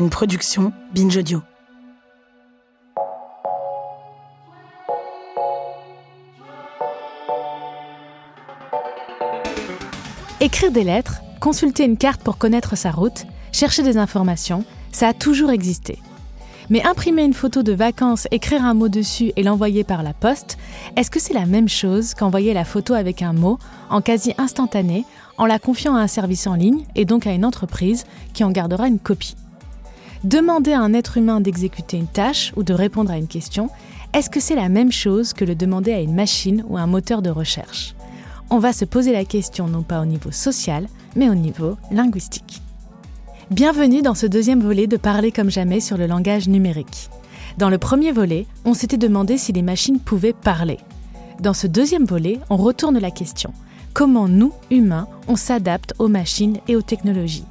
une production Binge Audio. Écrire des lettres, consulter une carte pour connaître sa route, chercher des informations, ça a toujours existé. Mais imprimer une photo de vacances, écrire un mot dessus et l'envoyer par la poste, est-ce que c'est la même chose qu'envoyer la photo avec un mot en quasi instantané en la confiant à un service en ligne et donc à une entreprise qui en gardera une copie? Demander à un être humain d'exécuter une tâche ou de répondre à une question, est-ce que c'est la même chose que le demander à une machine ou un moteur de recherche? On va se poser la question non pas au niveau social, mais au niveau linguistique. Bienvenue dans ce deuxième volet de Parler comme jamais sur le langage numérique. Dans le premier volet, on s'était demandé si les machines pouvaient parler. Dans ce deuxième volet, on retourne la question. Comment nous, humains, on s'adapte aux machines et aux technologies?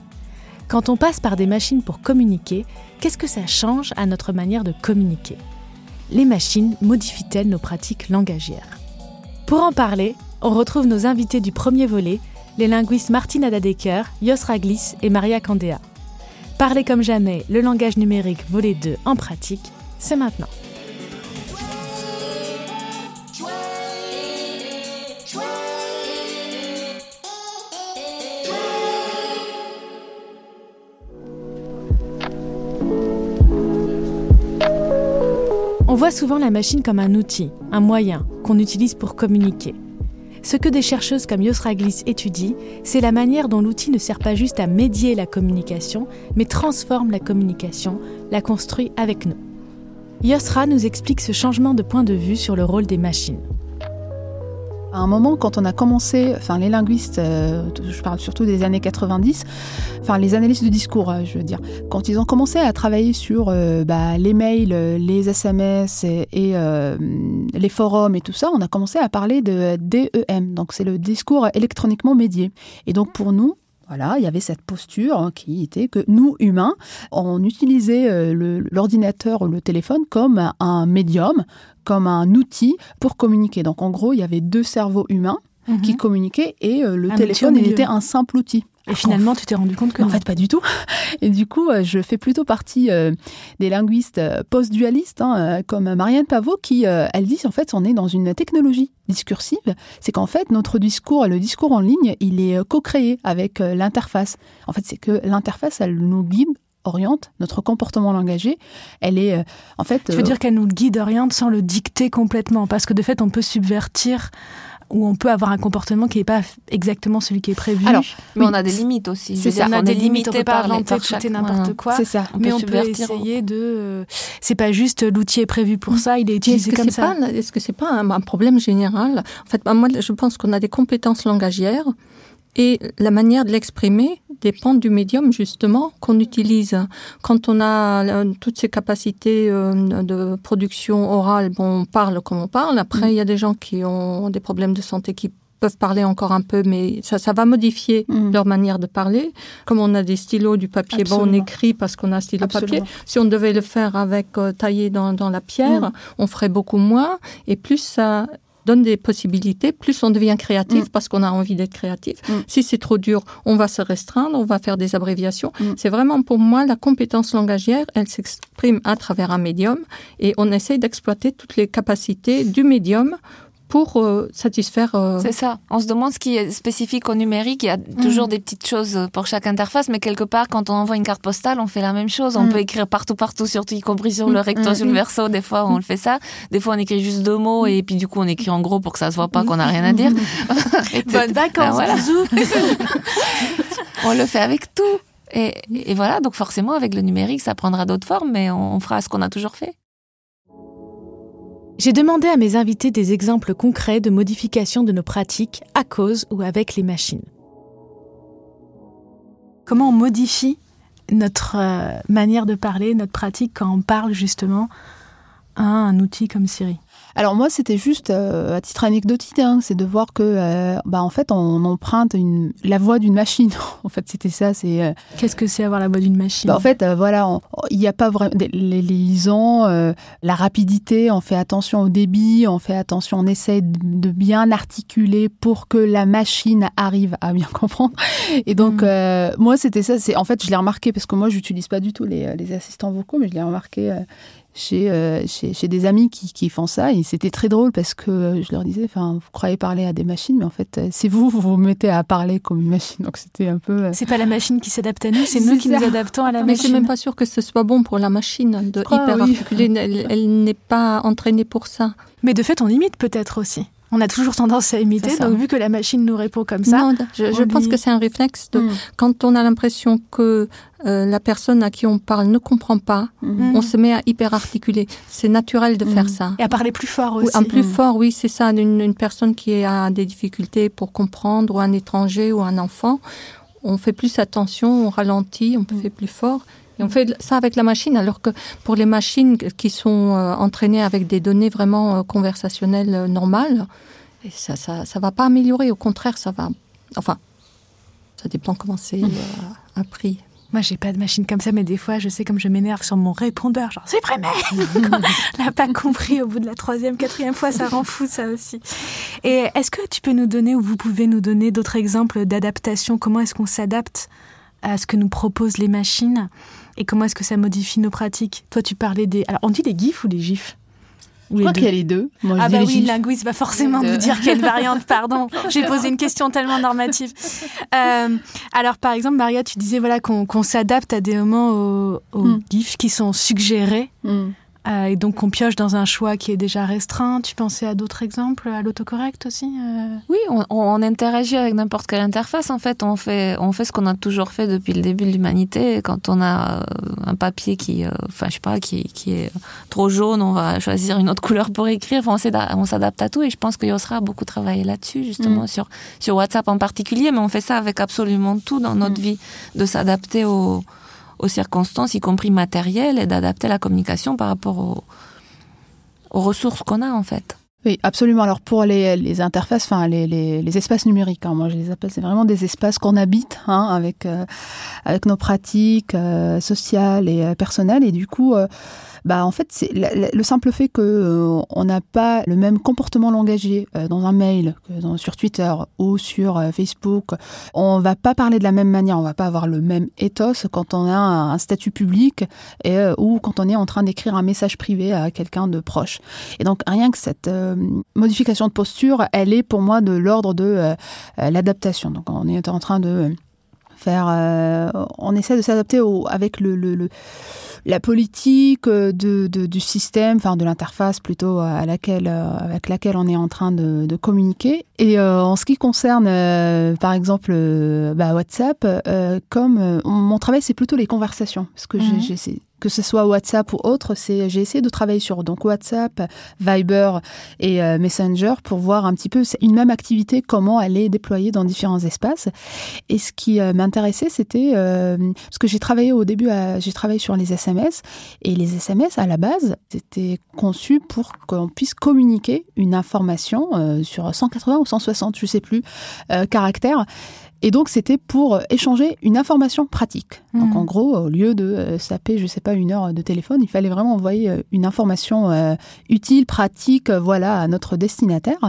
Quand on passe par des machines pour communiquer, qu'est-ce que ça change à notre manière de communiquer? Les machines modifient-elles nos pratiques langagières? Pour en parler, on retrouve nos invités du premier volet les linguistes Martine Adadeker, Jos Raglis et Maria Candea. Parler comme jamais, le langage numérique volet 2 en pratique, c'est maintenant. Voit souvent la machine comme un outil, un moyen qu'on utilise pour communiquer. Ce que des chercheuses comme Yosra Gliss étudient, c'est la manière dont l'outil ne sert pas juste à médier la communication, mais transforme la communication, la construit avec nous. Yosra nous explique ce changement de point de vue sur le rôle des machines. À un moment, quand on a commencé, enfin les linguistes, euh, je parle surtout des années 90, enfin les analystes de discours, euh, je veux dire, quand ils ont commencé à travailler sur euh, bah, les mails, les SMS et, et les forums et tout ça, on a commencé à parler de DEM, donc c'est le discours électroniquement médié. Et donc pour nous, voilà, il y avait cette posture qui était que nous, humains, on utilisait l'ordinateur ou le téléphone comme un médium, comme un outil pour communiquer. Donc en gros, il y avait deux cerveaux humains mhm. qui communiquaient et euh, le téléphone, il était un simple outil. Et finalement, tu t'es rendu compte que En fait, pas du tout. Et du coup, euh, je fais plutôt partie euh, des linguistes post-dualistes, hein, comme Marianne Pavot, qui, elle dit, en fait, on est dans une technologie discursive. C'est qu'en fait, notre discours, le discours en ligne, il est co-créé avec l'interface. En fait, c'est que l'interface, elle nous guide oriente, notre comportement langagier, elle est euh, en fait. Tu veux euh, dire qu'elle nous guide oriente sans le dicter complètement, parce que de fait, on peut subvertir ou on peut avoir un comportement qui n'est pas exactement celui qui est prévu. Alors, mais on a des limites aussi. C'est ça. On a des limites. On peut pas inventer tout et n'importe quoi. C'est ça. mais on peut essayer de. Euh, c'est pas juste l'outil est prévu pour ça, il est utilisé comme ça. Est-ce que c'est pas un, un, problème général? En fait, moi, je pense qu'on a des compétences langagières et la manière de l'exprimer dépend du médium justement qu'on utilise. Quand on a euh, toutes ces capacités euh, de production orale, bon, on parle comme on parle. Après, mm. il y a des gens qui ont des problèmes de santé qui peuvent parler encore un peu, mais ça, ça va modifier mm. leur manière de parler. Comme on a des stylos, du papier, bon, on écrit parce qu'on a un stylo papier. Si on devait le faire avec euh, taillé dans, dans la pierre, mm. on ferait beaucoup moins. Et plus ça donne des possibilités, plus on devient créatif mm. parce qu'on a envie d'être créatif. Mm. Si c'est trop dur, on va se restreindre, on va faire des abréviations. Mm. C'est vraiment pour moi la compétence langagière, elle s'exprime à travers un médium et on essaye d'exploiter toutes les capacités du médium pour euh, satisfaire. Euh, C'est ça. On se demande ce qui est spécifique au numérique. Il y a toujours des petites choses pour chaque interface, mais quelque part, quand on envoie une carte postale, on fait la même chose. On peut écrire partout, partout, surtout y compris sur le recto, sur le verso. Des fois, on le fait ça. Des fois, on écrit juste deux mots et puis du coup, on écrit en gros pour que ça se voit pas qu'on a rien à dire. Bonnes vacances, voilà. on le fait avec tout. Et, et, voilà, donc forcément, avec le numérique, ça prendra d'autres formes, mais on fera ce qu'on a toujours fait. J'ai demandé à mes invités des exemples concrets de modification de nos pratiques à cause ou avec les machines. Comment on modifie notre euh, manière de parler, notre pratique quand on parle justement à un outil comme Siri? Alors moi, c'était juste euh, à titre anecdotique, hein, c'est de voir que, euh, bah, en fait, on emprunte une, la voix d'une machine. en fait, c'était ça. C'est euh, Qu'est-ce que c'est avoir la voix d'une machine? bah, en fait, euh, voilà, il n'y a pas vraiment les, lisants, euh, la rapidité. On fait attention au débit, on fait attention, on essaie de, de bien articuler pour que la machine arrive à bien comprendre. Et donc, Mm. euh, moi, c'était ça. C'est en fait, je l'ai remarqué parce que moi, j'utilise pas du tout les, les assistants vocaux, mais je l'ai remarqué. Euh, chez, euh, chez, chez des amis qui, qui font ça. Et c'était très drôle parce que euh, je leur disais, enfin, vous croyez parler à des machines, mais en fait, euh, c'est vous, vous vous mettez à parler comme une machine. Donc c'était un peu. euh, C'est pas la machine qui s'adapte à nous, c'est nous qui ça. nous adaptons à la Mais c'est machine. même pas sûr que ce soit bon pour la machine de Ah, hyper oui. articuler. Elle, elle n'est pas entraînée pour ça. Mais de fait, on imite peut-être aussi. On a toujours tendance à imiter, donc vu que la machine nous répond comme ça, non, je, pense que c'est un réflexe de Mm. quand on a l'impression que euh, la personne à qui on parle ne comprend pas, Mhm. on se met à hyper articuler. C'est naturel de faire ça. et à parler plus fort Oui, aussi. un plus fort, oui, c'est ça. Une, une personne qui a des difficultés pour comprendre, ou un étranger, ou un enfant, on fait plus attention, on ralentit, on fait plus fort. Et on fait ça avec la machine, alors que pour les machines qui sont euh, entraînées avec des données vraiment euh, conversationnelles euh, normales, ça, ça, ça va pas améliorer. Au contraire, ça va. Enfin, ça dépend comment c'est euh, appris. Moi, j'ai pas de machine comme ça, mais des fois, je sais comme je m'énerve sur mon répondeur, genre c'est vrai, mais Quand on n'a pas compris au bout de la troisième, quatrième fois, ça rend fou ça aussi. Et est-ce que tu peux nous donner ou vous pouvez nous donner d'autres exemples d'adaptation? Comment est-ce qu'on s'adapte à ce que nous proposent les machines et comment est-ce que ça modifie nos pratiques Toi, tu parlais des. Alors, on dit des gifs ou des gifs? Je crois qu'il y a les deux. Moi, Ah bah oui, le linguiste va forcément nous deux. dire une variante, pardon. J'ai posé une question tellement normative. Euh, alors par exemple, Maria, tu disais voilà qu'on s'adapte à des moments aux, aux Hmm. gifs qui sont suggérés Mm. Euh, et donc qu'on pioche dans un choix qui est déjà restreint. Tu pensais à d'autres exemples, à l'autocorrect aussi euh? Oui, on, on interagit avec n'importe quelle interface. En fait, on fait, on fait ce qu'on a toujours fait depuis le début de l'humanité. Quand on a euh, un papier qui, euh, enfin, je sais pas, qui, qui est trop jaune, on va choisir une autre couleur pour écrire. Enfin, on on s'adapte à tout. Et je pense que Yosra a beaucoup travaillé là-dessus, justement, Mm. sur, sur WhatsApp en particulier. Mais on fait ça avec absolument tout dans notre Mm. vie, de s'adapter aux, aux circonstances, y compris matérielles, et d'adapter la communication par rapport aux, ressources qu'on a, en fait. Oui, absolument. Alors pour les, interfaces, enfin les, espaces numériques, hein, moi je les appelle, c'est vraiment des espaces qu'on habite hein, avec euh, avec nos pratiques euh, sociales et euh, personnelles. Et du coup, bah en fait, c'est le simple fait que euh, on n'a pas le même comportement langagier euh, dans un mail que sur Twitter ou sur euh, Facebook, on va pas parler de la même manière, on va pas avoir le même ethos quand on a un, statut public et ou quand on est en train d'écrire un message privé à quelqu'un de proche. Et donc rien que cette modification de posture, elle est pour moi de l'ordre de l'adaptation. Donc on est en train de faire, on essaie de s'adapter avec le- la politique euh, de, de- du système, enfin de l'interface plutôt à laquelle, euh, avec laquelle on est en train de, de communiquer. Et euh, en ce qui concerne, euh, par exemple, euh, bah, WhatsApp, euh, comme euh, mon travail c'est plutôt les conversations, parce que Mhm. j'ai- que ce soit WhatsApp ou autre, c'est j'ai essayé de travailler sur donc WhatsApp, Viber et euh, Messenger pour voir un petit peu une même activité comment elle est déployée dans différents espaces. Et ce qui euh, m'intéressait, c'était euh, parce que j'ai travaillé au début, j'ai travaillé sur les SMS et les SMS à la base c'était conçu pour qu'on puisse communiquer une information euh, sur 180 ou 160, je sais plus, euh, caractères. Et donc, c'était pour échanger une information pratique. Donc, Mhm. en gros, au lieu de euh, se taper, je sais pas, une heure de téléphone, il fallait vraiment envoyer euh, une information euh, utile, pratique, euh, voilà, à notre destinataire.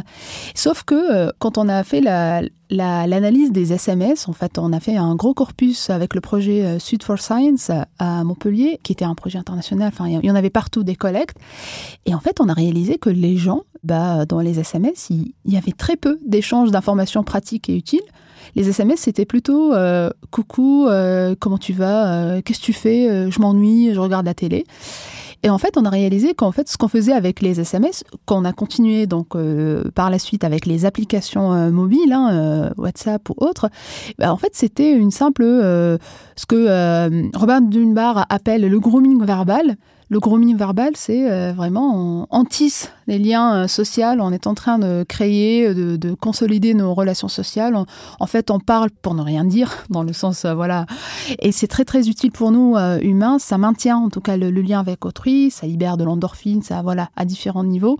Sauf que euh, quand on a fait la la- l'analyse des SMS, en fait, on a fait un gros corpus avec le projet euh, Sud for Science à Montpellier, qui était un projet international. Enfin, il y en avait partout des collectes. Et en fait, on a réalisé que les gens, bah, dans les SMS, il y avait très peu d'échanges d'informations pratiques et utiles. Les SMS, c'était plutôt euh, coucou, euh, comment tu vas, euh, qu'est-ce que tu fais, je m'ennuie, je regarde la télé. Et en fait, on a réalisé qu'en fait, ce qu'on faisait avec les SMS, qu'on a continué donc par la suite avec les applications mobiles, hein, WhatsApp ou autres, bah, en fait, c'était une simple, ce que Robin Dunbar appelle le grooming verbal. Le grooming verbal, c'est euh, vraiment on, tisse les liens euh, sociaux, on est en train de créer, de, consolider nos relations sociales. en fait, on parle pour ne rien dire, dans le sens euh, voilà. Et c'est très très utile pour nous humains. Ça maintient en tout cas le, lien avec autrui, ça libère de l'endorphine, ça voilà à différents niveaux.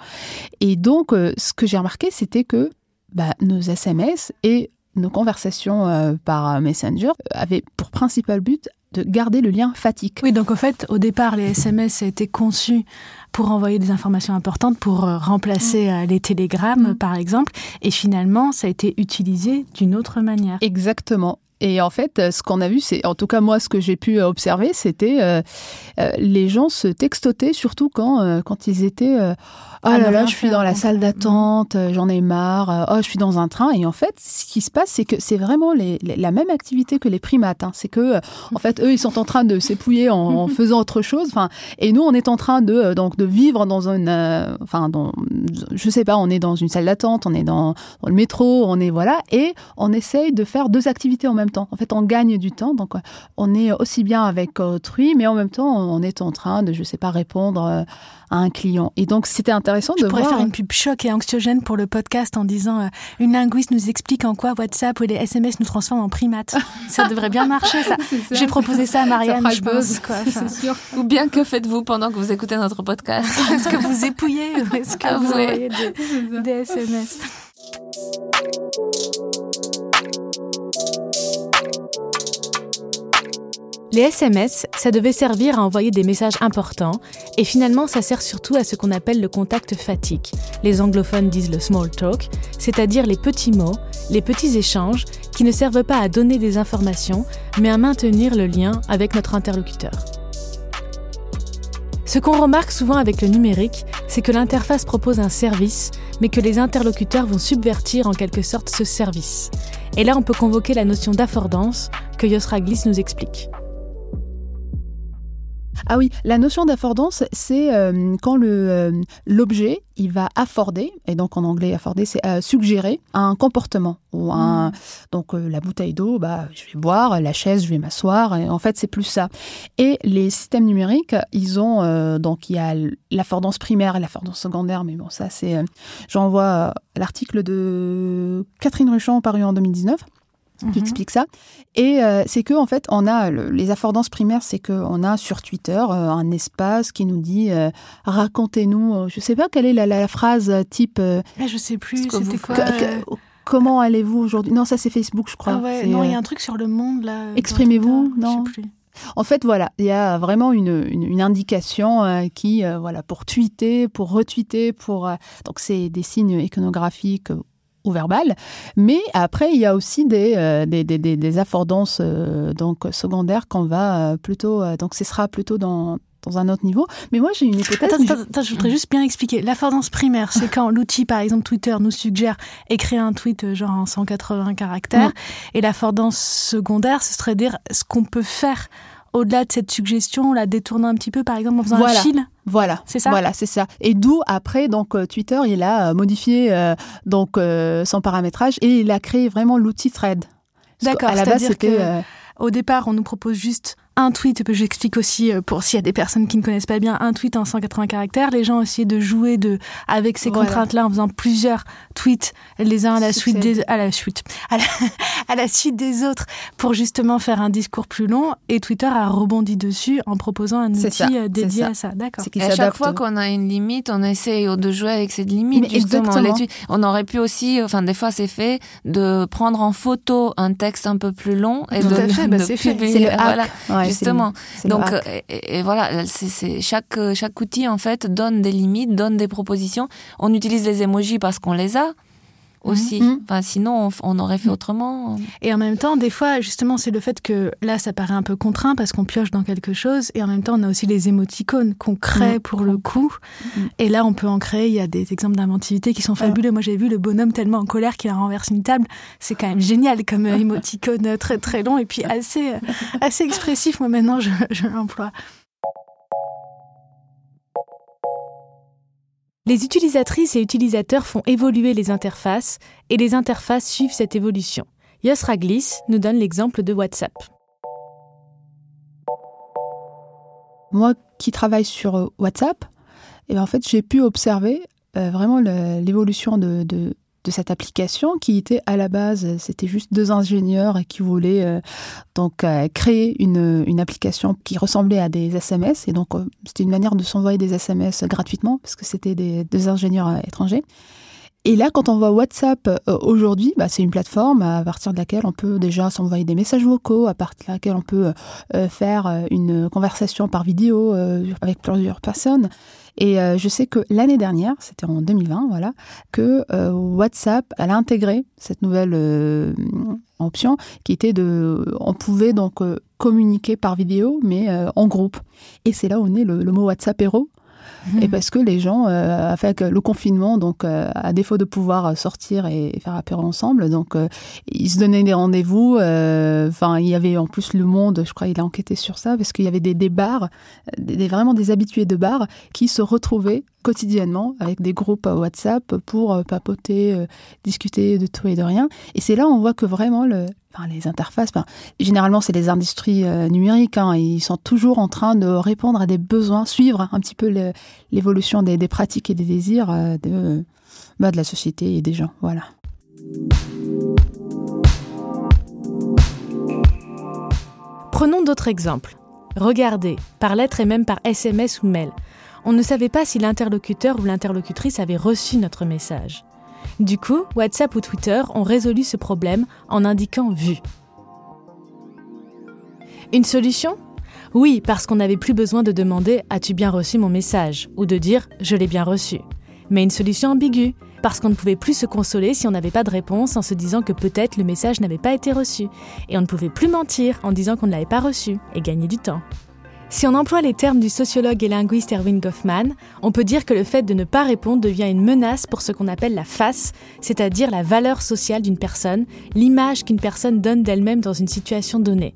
Et donc, ce que j'ai remarqué, c'était que bah, nos SMS et nos conversations par Messenger avaient pour principal but de garder le lien fatigue. Oui, donc au fait, au départ, les SMS étaient conçus pour envoyer des informations importantes, pour euh, remplacer mm. euh, les télégrammes, mm. par exemple, et finalement, ça a été utilisé d'une autre manière. Exactement. Et en fait, euh, ce qu'on a vu, c'est, en tout cas moi, ce que j'ai pu observer, c'était les gens se textotaient, surtout quand, quand ils étaient oh là là, je suis dans la salle d'attente, euh, j'en ai marre, euh, oh, je suis dans un train. Et en fait, ce qui se passe, c'est que c'est vraiment les, la même activité que les primates. Hein. C'est que, euh, en fait, eux, ils sont en train de s'épouiller en, faisant autre chose. Enfin, et nous, on est en train de, donc, de vivre dans une, enfin, dans, je sais pas, on est dans une salle d'attente, on est dans, le métro, on est, voilà, et on essaye de faire deux activités en même temps. En fait, on gagne du temps. Donc, on est aussi bien avec autrui, mais en même temps, on est en train de, je sais pas, répondre à un client. Et donc, c'était intéressant de voir. pourrais faire une pub choc et anxiogène pour le podcast en disant euh, une linguiste nous explique en quoi WhatsApp ou les SMS nous transforment en primates. ça devrait bien marcher, ça. J'ai proposé ça à Marianne, je pense. Quoi, sûr. Ou bien que faites-vous pendant que vous écoutez notre podcast Est-ce que vous épouillez ou est-ce que ah, vous envoyez des, des SMS? Les SMS, ça devait servir à envoyer des messages importants, et finalement ça sert surtout à ce qu'on appelle le contact fatigue. Les anglophones disent le small talk, c'est-à-dire les petits mots, les petits échanges qui ne servent pas à donner des informations, mais à maintenir le lien avec notre interlocuteur. Ce qu'on remarque souvent avec le numérique, c'est que l'interface propose un service, mais que les interlocuteurs vont subvertir en quelque sorte ce service. Et là, on peut convoquer la notion d'affordance que Yosraglis nous explique. Ah oui, la notion d'affordance, c'est euh, quand le euh, l'objet il va afforder, et donc en anglais afforder, c'est euh, suggérer un comportement ou un hmm. donc la bouteille d'eau, bah je vais boire, la chaise, je vais m'asseoir. En fait, c'est plus ça. Et les systèmes numériques, ils ont donc il y a l'affordance primaire et l'affordance secondaire, mais bon ça c'est, j'envoie l'article de Catherine Ruchon paru en 2019 qui mhm. explique ça. Et euh, c'est que en fait, on a les affordances primaires, c'est que on a sur Twitter euh, un espace qui nous dit euh, racontez-nous. je sais pas quelle est la, phrase type. Ah, je sais plus. C'était quoi Comment allez-vous aujourd'hui? Non, ça c'est Facebook, je crois. Ah non, il y a un truc sur le monde là. Exprimez-vous, non je sais plus. En fait, voilà, il y a vraiment une, une, indication qui, voilà, pour tweeter, pour retweeter, pour donc c'est des signes iconographiques verbal. Mais après, il y a aussi des, euh, des, des, des, affordances euh, donc, secondaires qu'on va euh, plutôt. donc, ce sera plutôt dans, dans un autre niveau. Mais moi, j'ai une hypothèse. Attends, je voudrais juste bien expliquer. L'affordance primaire, c'est quand l'outil, par exemple Twitter, nous suggère écrire un tweet genre en 180 caractères. Et l'affordance secondaire, ce serait dire ce qu'on peut faire au-delà de cette suggestion, la détourner un petit peu, par exemple, en faisant voilà. un fil voilà, c'est ça. Voilà, c'est ça. Et d'où après donc euh, Twitter, il a euh, modifié euh, donc son paramétrage et il a créé vraiment l'outil Thread. D'accord. À la base, c'était. Au départ, on nous propose juste un tweet, j'explique aussi euh, pour s'il y a des personnes qui ne connaissent pas bien, un tweet en 180 caractères. Les gens ont essayé de jouer de, avec ces contraintes-là en faisant plusieurs tweets, les uns à la suite des, à la suite, à la, suite des autres pour justement faire un discours plus long. Et Twitter a rebondi dessus en proposant un outil euh, dédié à ça. D'accord. À chaque fois qu'on a une limite, on essaye de jouer avec cette limite. justement, on aurait pu aussi, enfin, des fois c'est fait, de prendre en photo un texte un peu plus long et de, fait, bah, C'est le Voilà justement. Donc, et, voilà, c'est chaque chaque outil en fait donne des limites, donne des propositions. On utilise les emojis parce qu'on les a aussi. Mhm. Enfin, sinon, on, aurait fait autrement. Et en même temps, des fois, justement, c'est le fait que là, ça paraît un peu contraint parce qu'on pioche dans quelque chose. Et en même temps, on a aussi les émoticônes qu'on crée mhm. pour le coup. Mhm. Et là, on peut en créer. Il y a des exemples d'inventivité qui sont fabuleux. Moi, j'ai vu le bonhomme tellement en colère qu'il a renversé une table. C'est quand même génial comme euh, émoticône euh, très très long et puis assez, euh, assez expressif. Moi, maintenant, je, je l'emploie. Les utilisatrices et utilisateurs font évoluer les interfaces et les interfaces suivent cette évolution. Yos Raglis nous donne l'exemple de WhatsApp. Moi qui travaille sur WhatsApp, et ben, en fait, j'ai pu observer vraiment l'évolution de, de cette application qui était à la base, c'était juste deux ingénieurs qui voulaient euh, donc euh, créer une, application qui ressemblait à des SMS et donc euh, c'était une manière de s'envoyer des SMS gratuitement parce que c'était deux ingénieurs étrangers. Et là, quand on voit WhatsApp aujourd'hui, bah, c'est une plateforme à partir de laquelle on peut déjà s'envoyer des messages vocaux, à partir de laquelle on peut faire une conversation par vidéo avec plusieurs personnes. Et euh, je sais que l'année dernière, c'était en 2020, voilà, que euh, WhatsApp, a intégré cette nouvelle euh, option qui était de, on pouvait donc communiquer par vidéo, mais en groupe. Et c'est là où est le, le mot WhatsApp Hero, et mhm. parce que les gens, euh, avec le confinement, donc euh, à défaut de pouvoir sortir et faire apéro ensemble, donc euh, ils se donnaient des rendez-vous. Enfin, il y avait en plus le monde, je crois, il a enquêté sur ça parce qu'il y avait des, des bars, des, vraiment des habitués de bars qui se retrouvaient quotidiennement avec des groupes WhatsApp pour papoter, discuter de tout et de rien. Et c'est là où on voit que vraiment le, les interfaces, généralement c'est les industries euh, numériques, hein, ils sont toujours en train de répondre à des besoins, suivre un petit peu l'évolution des, pratiques et des désirs euh, de, bah, de la société et des gens. Voilà. Prenons d'autres exemples. Regardez, par lettre et même par SMS ou mail, on ne savait pas si l'interlocuteur ou l'interlocutrice avait reçu notre message. Du coup, WhatsApp ou Twitter ont résolu ce problème en indiquant vu. Une solution? Oui, parce qu'on n'avait plus besoin de demander As-tu bien reçu mon message? ou de dire Je l'ai bien reçu. Mais une solution ambiguë, parce qu'on ne pouvait plus se consoler si on n'avait pas de réponse en se disant que peut-être le message n'avait pas été reçu. Et on ne pouvait plus mentir en disant qu'on ne l'avait pas reçu et gagner du temps. Si on emploie les termes du sociologue et linguiste Erwin Goffman, on peut dire que le fait de ne pas répondre devient une menace pour ce qu'on appelle la face, c'est-à-dire la valeur sociale d'une personne, l'image qu'une personne donne d'elle-même dans une situation donnée.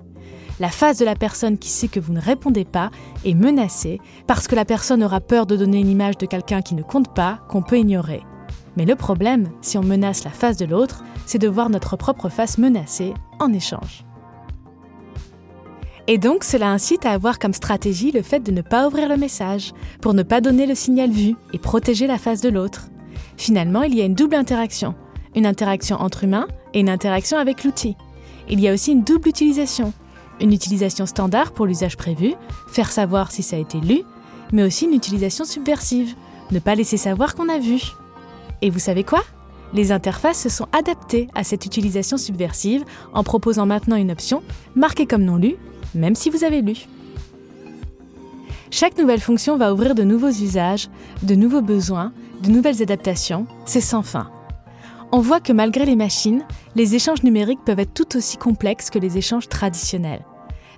La face de la personne qui sait que vous ne répondez pas est menacée parce que la personne aura peur de donner une image de quelqu'un qui ne compte pas, qu'on peut ignorer. Mais le problème, si on menace la face de l'autre, c'est de voir notre propre face menacée en échange. Et donc cela incite à avoir comme stratégie le fait de ne pas ouvrir le message, pour ne pas donner le signal vu et protéger la face de l'autre. Finalement, il y a une double interaction, une interaction entre humains et une interaction avec l'outil. Il y a aussi une double utilisation, une utilisation standard pour l'usage prévu, faire savoir si ça a été lu, mais aussi une utilisation subversive, ne pas laisser savoir qu'on a vu. Et vous savez quoi? Les interfaces se sont adaptées à cette utilisation subversive en proposant maintenant une option marquée comme non lu même si vous avez lu. Chaque nouvelle fonction va ouvrir de nouveaux usages, de nouveaux besoins, de nouvelles adaptations, c'est sans fin. On voit que malgré les machines, les échanges numériques peuvent être tout aussi complexes que les échanges traditionnels.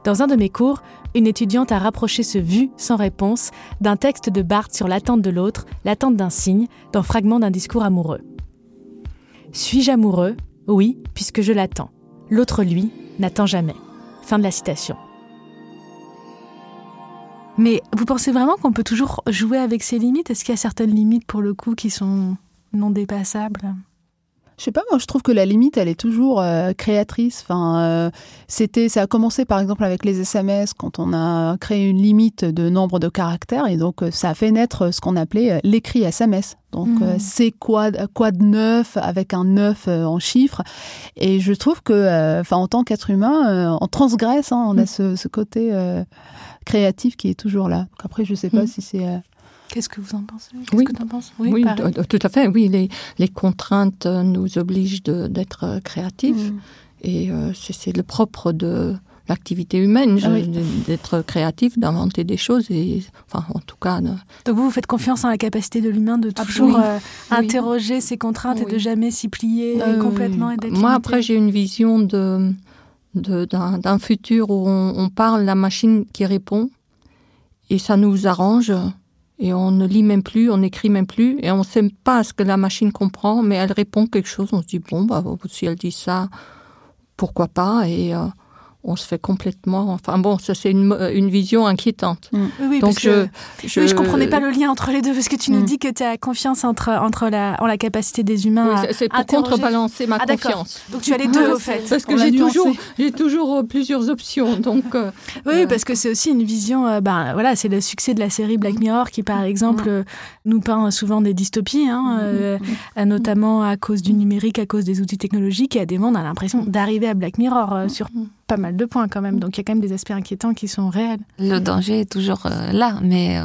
Dans un de mes cours, une étudiante a rapproché ce vu sans réponse d'un texte de Barthes sur l'attente de l'autre, l'attente d'un signe, dans Fragment d'un discours amoureux. Suis-je amoureux? Oui, puisque je l'attends. L'autre, lui, n'attend jamais. Fin de la citation. Mais vous pensez vraiment qu'on peut toujours jouer avec ces limites? Est-ce qu'il y a certaines limites pour le coup qui sont non dépassables? Je sais pas, moi je trouve que la limite elle est toujours euh, créatrice. Enfin, euh, c'était, ça a commencé par exemple avec les SMS quand on a créé une limite de nombre de caractères et donc euh, ça a fait naître ce qu'on appelait l'écrit SMS. Donc mmh. c'est quoi, quoi de neuf avec un neuf en chiffres. Et je trouve que, enfin en tant qu'être humain, on transgresse, hein, on a mmh. ce, côté créatif qui est toujours là. Donc après je sais pas mmh. si c'est Qu'est-ce que vous en pensez? Oui, oui, tout à fait. Oui, les, les contraintes nous obligent d'être euh, créatifs. Mm. Et euh, c'est le propre de l'activité humaine, ah d'être créatif, d'inventer des choses. Et, enfin, en tout cas. Donc vous, vous faites confiance en la capacité de l'humain de toujours euh, interroger ses contraintes et de jamais s'y plier complètement. Et Moi, après, j'ai une vision de d'un futur où on, on parle la machine qui répond et ça nous arrange et on ne lit même plus, on n'écrit même plus, et on ne sait pas ce que la machine comprend, mais elle répond quelque chose. On se dit bon, bah si elle dit ça, pourquoi pas Et euh, on se fait complètement. Enfin bon, ça c'est une, une vision inquiétante. Mm. Oui, Donc je, je, oui, je comprenais pas le lien entre les deux parce que tu nous Mm. dis que tu as confiance entre entre la en la capacité des humains. Oui, à c'est- pour interroger. contrebalancer ma Ah, confiance. Donc tu as les deux Ah, au fait. Parce que j'ai toujours, j'ai toujours euh, plusieurs options. Donc, euh, Oui, Euh, parce que c'est aussi une vision. euh, ben voilà, c'est le succès de la série Black Mirror qui, par exemple, euh, nous peint souvent des dystopies, hein, euh, euh, notamment à cause du numérique, à cause des outils technologiques. Et à des moments, on a l'impression d'arriver à Black Mirror euh, sur pas mal de points quand même. Donc il y a quand même des aspects inquiétants qui sont réels. Le danger est toujours euh, là, mais euh,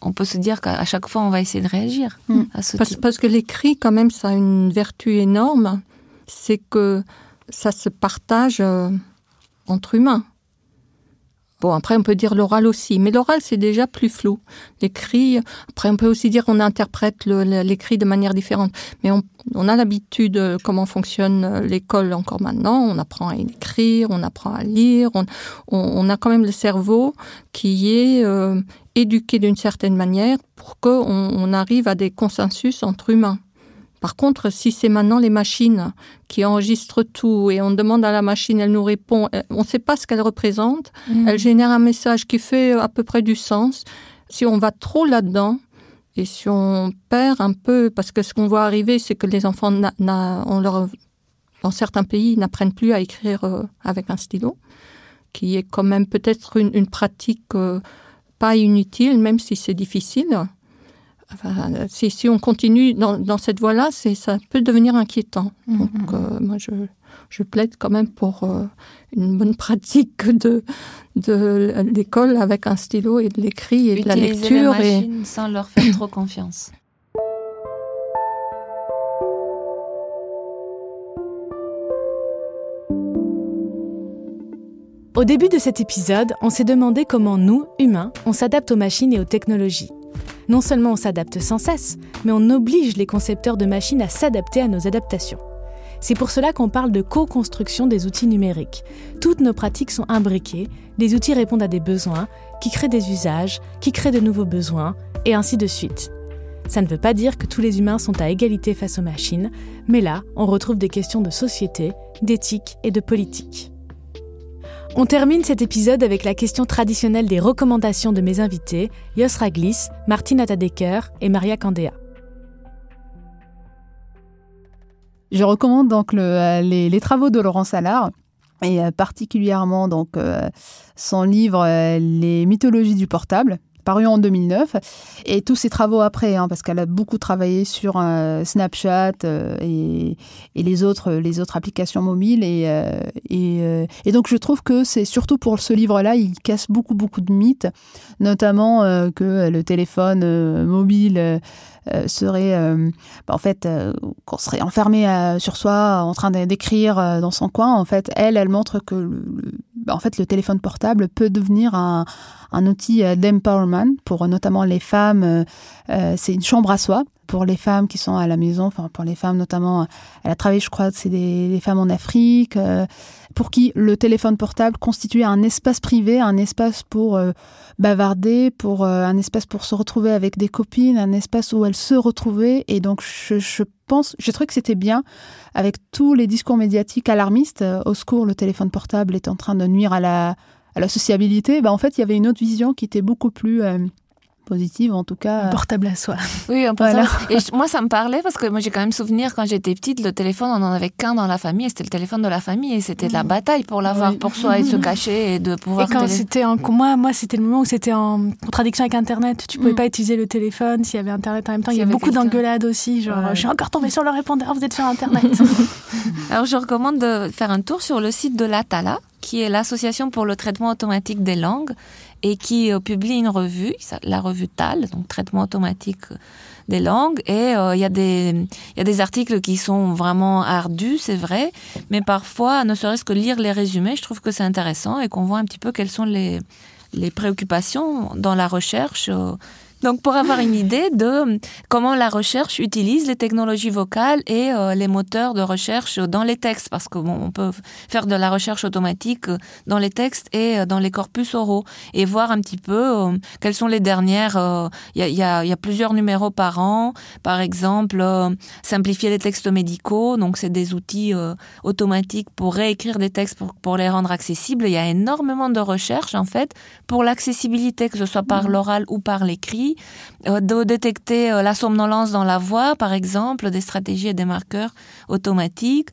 on peut se dire qu'à chaque fois, on va essayer de réagir Mm. à ce parce, type. parce que l'écrit, quand même, ça a une vertu énorme. C'est que ça se partage euh, entre humains. Bon, après, on peut dire l'oral aussi, mais l'oral, c'est déjà plus flou. L'écrit, après, on peut aussi dire qu'on interprète l'écrit de manière différente. Mais on, on a l'habitude, euh, comment fonctionne euh, l'école encore maintenant. On apprend à écrire, on apprend à lire. On, on- on a quand même le cerveau qui est euh, éduqué d'une certaine manière pour qu'on on arrive à des consensus entre humains. Par contre, si c'est maintenant les machines qui enregistrent tout et on demande à la machine, elle nous répond, euh, on ne sait pas ce qu'elle représente, elle génère un message qui fait à peu près du sens. Si on va trop là-dedans et si on perd un peu, parce que ce qu'on voit arriver, c'est que les enfants, n'a- n'a- on leur, dans certains pays, n'apprennent plus à écrire euh, avec un stylo, qui est quand même peut-être une, une pratique euh, pas inutile, même si c'est difficile. Enfin, euh, si, si on continue dans, dans cette voie-là, c'est ça peut devenir inquiétant. Donc, euh, moi, je, je plaide quand même pour euh, une bonne pratique de, de l'école avec un stylo et de l'écrit et de la lecture. les Et... sans leur faire trop confiance. Au début de cet épisode, on s'est demandé comment nous, humains, on s'adapte aux machines et aux technologies. Non seulement on s'adapte sans cesse, mais on oblige les concepteurs de machines à s'adapter à nos adaptations. C'est pour cela qu'on parle de co-construction des outils numériques. Toutes nos pratiques sont imbriquées, les outils répondent à des besoins, qui créent des usages, qui créent de nouveaux besoins, et ainsi de suite. Ça ne veut pas dire que tous les humains sont à égalité face aux machines, mais là, on retrouve des questions de société, d'éthique et de politique. On termine cet épisode avec la question traditionnelle des recommandations de mes invités, Jos Raglis, Martina Tadeker et Maria Candea. Je recommande donc euh, les, les travaux de Laurent Salard et euh, particulièrement donc euh, son livre Les mythologies du portable paru en 2009 et tous ses travaux après hein, parce qu'elle a beaucoup travaillé sur euh, Snapchat euh, et, les autres les autres applications mobiles. Et euh, et, euh, et donc je trouve que c'est surtout pour ce livre là il casse beaucoup beaucoup de mythes notamment euh, que le téléphone euh, mobile euh, euh, serait euh, bah, en fait euh, qu'on serait enfermé euh, sur soi en train d'écrire euh, dans son coin en fait elle elle montre que le, bah, en fait le téléphone portable peut devenir un, un outil euh, d'empowerment pour euh, notamment les femmes euh, euh, c'est une chambre à soi pour les femmes qui sont à la maison enfin pour les femmes notamment euh, elle a travaillé je crois c'est des, des femmes en Afrique euh, pour qui le téléphone portable constituait un espace privé un espace pour euh, bavarder, pour euh, un espace pour se retrouver avec des copines, un espace où elles se retrouvaient. Et donc, je, pense, j'ai trouvé que c'était bien avec tous les discours médiatiques alarmistes. euh, au secours, le téléphone portable est en train de nuire à la, sociabilité. Ben, en fait, il y avait une autre vision qui était beaucoup plus positive, en tout cas. euh, Portable à soi. Oui, on peut Voilà. Et moi, ça me parlait parce que moi, j'ai quand même souvenir quand j'étais petite, le téléphone, on n'en avait qu'un dans la famille, et c'était le téléphone de la famille, et c'était de la bataille pour l'avoir Oui. pour soi et de se cacher et de pouvoir. Et quand télé- c'était en moi, moi c'était le moment où c'était en contradiction avec Internet. Tu pouvais Mm. pas utiliser le téléphone s'il y avait Internet en même temps. Il y S'il y a avait beaucoup d'engueulades aussi, genre Ouais. je suis encore tombée sur le répondeur, vous êtes sur Internet. Alors, je recommande de faire un tour sur le site de l'ATALA, qui est l'Association pour le traitement automatique des langues, et qui euh, publie une revue, la revue TAL, donc traitement automatique des langues. Et euh, il y, a des- articles qui sont vraiment ardus, c'est vrai, mais parfois, ne serait-ce que lire les résumés, je trouve que c'est intéressant et qu'on voit un petit peu quelles sont les, les préoccupations dans la recherche euh, Donc, pour avoir une idée de comment la recherche utilise les technologies vocales et euh, les moteurs de recherche dans les textes, parce que bon, on peut faire de la recherche automatique dans les textes et euh, dans les corpus oraux, et voir un petit peu euh, quelles sont les dernières. Il y, a, y, a, y, a, plusieurs numéros par an, par exemple, simplifier les textes médicaux. Donc, c'est des outils automatiques pour réécrire des textes pour, pour les rendre accessibles. Il y a énormément de recherche en fait pour l'accessibilité, que ce soit par mmh. l'oral ou par l'écrit euh, de détecter euh, la somnolence dans la voix, par exemple, des stratégies et des marqueurs automatiques.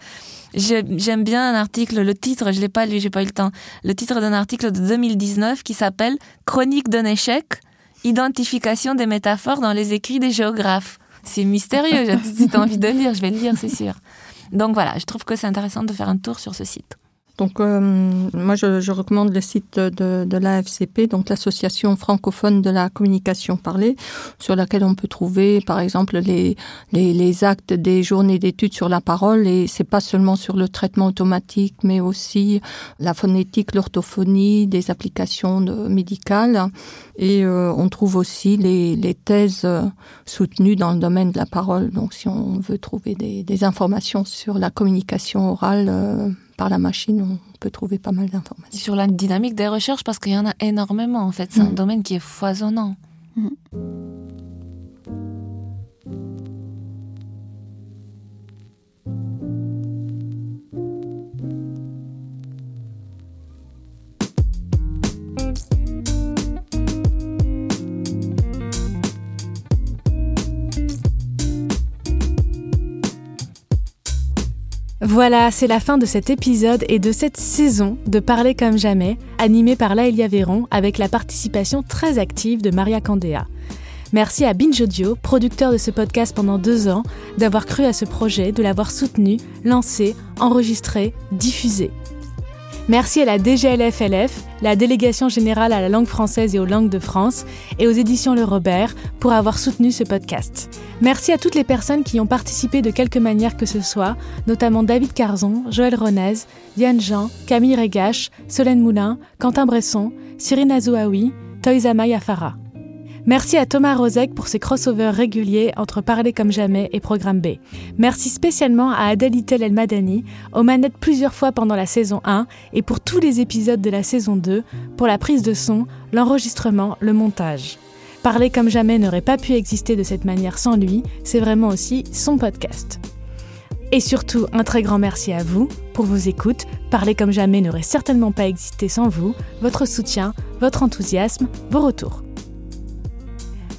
J'aime bien un article, le titre, je l'ai pas lu, j'ai pas eu le temps. Le titre d'un article de 2019 qui s'appelle Chronique d'un échec, identification des métaphores dans les écrits des géographes. C'est mystérieux, j'ai envie de lire, je vais le lire, c'est sûr. Donc voilà, je trouve que c'est intéressant de faire un tour sur ce site. Donc, euh, moi, je, je, recommande le site de, de l'AFCP, donc l'Association francophone de la communication parlée, sur laquelle on peut trouver, par exemple, les, les, les actes des journées d'études sur la parole. Et c'est pas seulement sur le traitement automatique, mais aussi la phonétique, l'orthophonie, des applications médicales. Et euh, on trouve aussi les, les thèses euh, soutenues dans le domaine de la parole. Donc, si on veut trouver des, des informations sur la communication orale, euh, par la machine, on peut trouver pas mal d'informations. Sur la dynamique des recherches, parce qu'il y en a énormément, en fait. C'est mmh. un domaine qui est foisonnant. Mmh. Voilà, c'est la fin de cet épisode et de cette saison de Parler comme jamais, animée par Laëlia Véron avec la participation très active de Maria Candéa. Merci à Binge producteur de ce podcast pendant deux ans, d'avoir cru à ce projet, de l'avoir soutenu, lancé, enregistré, diffusé. Merci à la DGLFLF, la Délégation générale à la langue française et aux langues de France, et aux éditions Le Robert pour avoir soutenu ce podcast. Merci à toutes les personnes qui ont participé de quelque manière que ce soit, notamment David Carzon, Joël Ronez, Diane Jean, Camille Regache, Solène Moulin, Quentin Bresson, Cyrine Azouaoui, Toizama Yafara. Merci à Thomas Rozek pour ses crossovers réguliers entre Parler comme jamais et Programme B. Merci spécialement à Adalitel El Madani, aux manettes plusieurs fois pendant la saison 1 et pour tous les épisodes de la saison 2, pour la prise de son, l'enregistrement, le montage. Parler comme jamais n'aurait pas pu exister de cette manière sans lui, c'est vraiment aussi son podcast. Et surtout, un très grand merci à vous pour vos écoutes. Parler comme jamais n'aurait certainement pas existé sans vous, votre soutien, votre enthousiasme, vos retours.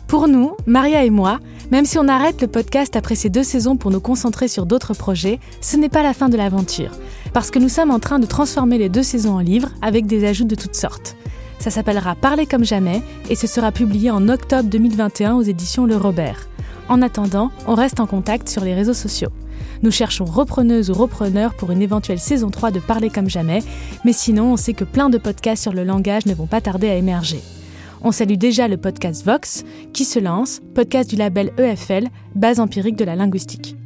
Pour nous, Maria et moi, même si on arrête le podcast après ces deux saisons pour nous concentrer sur d'autres projets, ce n'est pas la fin de l'aventure. Parce que nous sommes en train de transformer les deux saisons en livres avec des ajouts de toutes sortes. Ça s'appellera Parler comme jamais et ce sera publié en octobre 2021 aux éditions Le Robert. En attendant, on reste en contact sur les réseaux sociaux. Nous cherchons repreneuses ou repreneurs pour une éventuelle saison 3 de Parler comme jamais, mais sinon on sait que plein de podcasts sur le langage ne vont pas tarder à émerger. On salue déjà le podcast Vox, qui se lance, podcast du label EFL, base empirique de la linguistique.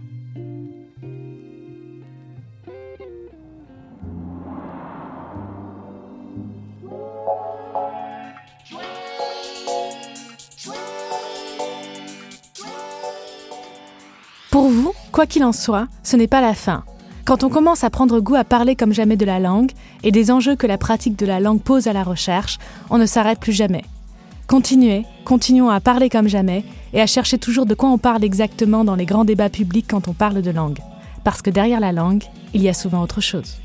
Pour vous, quoi qu'il en soit, ce n'est pas la fin. Quand on commence à prendre goût à parler comme jamais de la langue et des enjeux que la pratique de la langue pose à la recherche, on ne s'arrête plus jamais. Continuez, continuons à parler comme jamais et à chercher toujours de quoi on parle exactement dans les grands débats publics quand on parle de langue. Parce que derrière la langue, il y a souvent autre chose.